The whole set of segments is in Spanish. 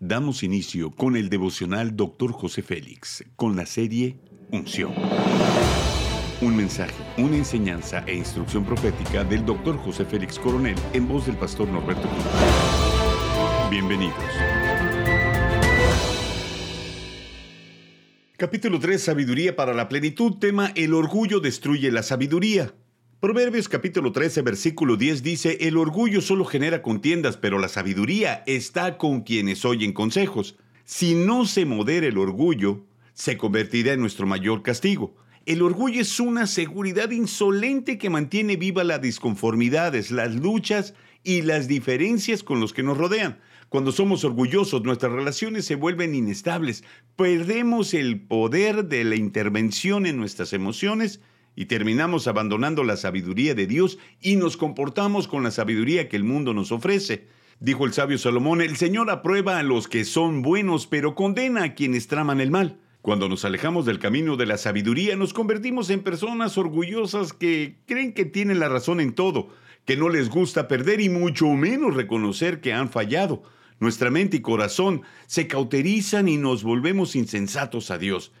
Damos inicio con el devocional Dr. José Félix, con la serie Unción. Un mensaje, una enseñanza e instrucción profética del Dr. José Félix Coronel en voz del pastor Norberto Cruz. Bienvenidos. Capítulo 3, Sabiduría para la plenitud, tema El orgullo destruye la sabiduría. Proverbios capítulo 13, versículo 10 dice, El orgullo solo genera contiendas, pero la sabiduría está con quienes oyen consejos. Si no se modera el orgullo, se convertirá en nuestro mayor castigo. El orgullo es una seguridad insolente que mantiene viva las disconformidades, las luchas y las diferencias con los que nos rodean. Cuando somos orgullosos, nuestras relaciones se vuelven inestables, perdemos el poder de la intervención en nuestras emociones y terminamos abandonando la sabiduría de Dios y nos comportamos con la sabiduría que el mundo nos ofrece. Dijo el sabio Salomón, el Señor aprueba a los que son buenos, pero condena a quienes traman el mal. Cuando nos alejamos del camino de la sabiduría, nos convertimos en personas orgullosas que creen que tienen la razón en todo, que no les gusta perder y mucho menos reconocer que han fallado. Nuestra mente y corazón se cauterizan y nos volvemos insensatos a Dios.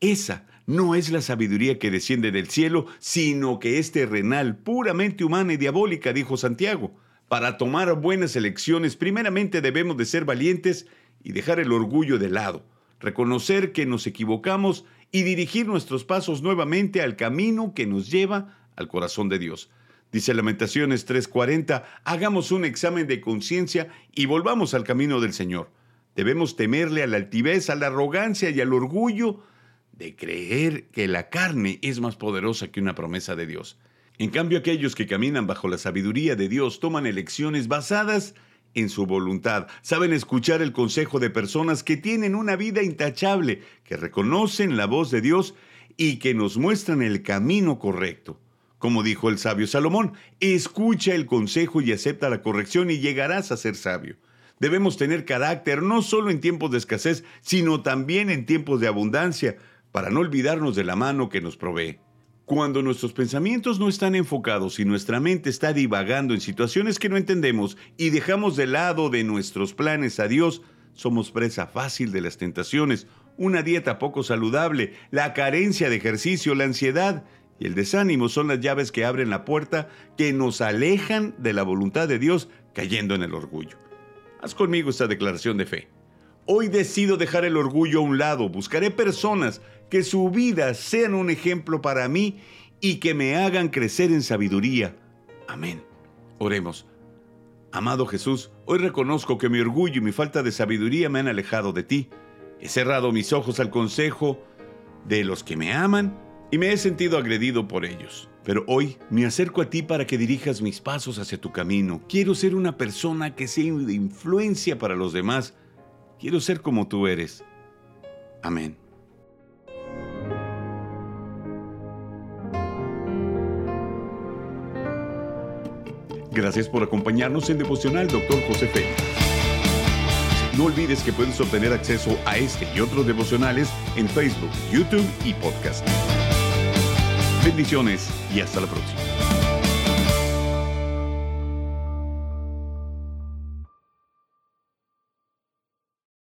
Esa no es la sabiduría que desciende del cielo, sino que es terrenal, puramente humana y diabólica, dijo Santiago. Para tomar buenas elecciones, primeramente debemos de ser valientes y dejar el orgullo de lado, reconocer que nos equivocamos y dirigir nuestros pasos nuevamente al camino que nos lleva al corazón de Dios. Dice Lamentaciones 3:40, hagamos un examen de conciencia y volvamos al camino del Señor. Debemos temerle a la altivez, a la arrogancia y al orgullo de creer que la carne es más poderosa que una promesa de Dios. En cambio, aquellos que caminan bajo la sabiduría de Dios toman elecciones basadas en su voluntad, saben escuchar el consejo de personas que tienen una vida intachable, que reconocen la voz de Dios y que nos muestran el camino correcto. Como dijo el sabio Salomón, escucha el consejo y acepta la corrección y llegarás a ser sabio. Debemos tener carácter no solo en tiempos de escasez, sino también en tiempos de abundancia, para no olvidarnos de la mano que nos provee. Cuando nuestros pensamientos no están enfocados y nuestra mente está divagando en situaciones que no entendemos y dejamos de lado de nuestros planes a Dios, somos presa fácil de las tentaciones, una dieta poco saludable, la carencia de ejercicio, la ansiedad y el desánimo son las llaves que abren la puerta que nos alejan de la voluntad de Dios cayendo en el orgullo. Haz conmigo esta declaración de fe. Hoy decido dejar el orgullo a un lado, buscaré personas que su vida sean un ejemplo para mí y que me hagan crecer en sabiduría. Amén. Oremos. Amado Jesús, hoy reconozco que mi orgullo y mi falta de sabiduría me han alejado de ti. He cerrado mis ojos al consejo de los que me aman y me he sentido agredido por ellos. Pero hoy me acerco a ti para que dirijas mis pasos hacia tu camino. Quiero ser una persona que sea de influencia para los demás Quiero ser como tú eres. Amén. Gracias por acompañarnos en Devocional Dr. José Félix. No olvides que puedes obtener acceso a este y otros devocionales en Facebook, YouTube y podcast. Bendiciones y hasta la próxima.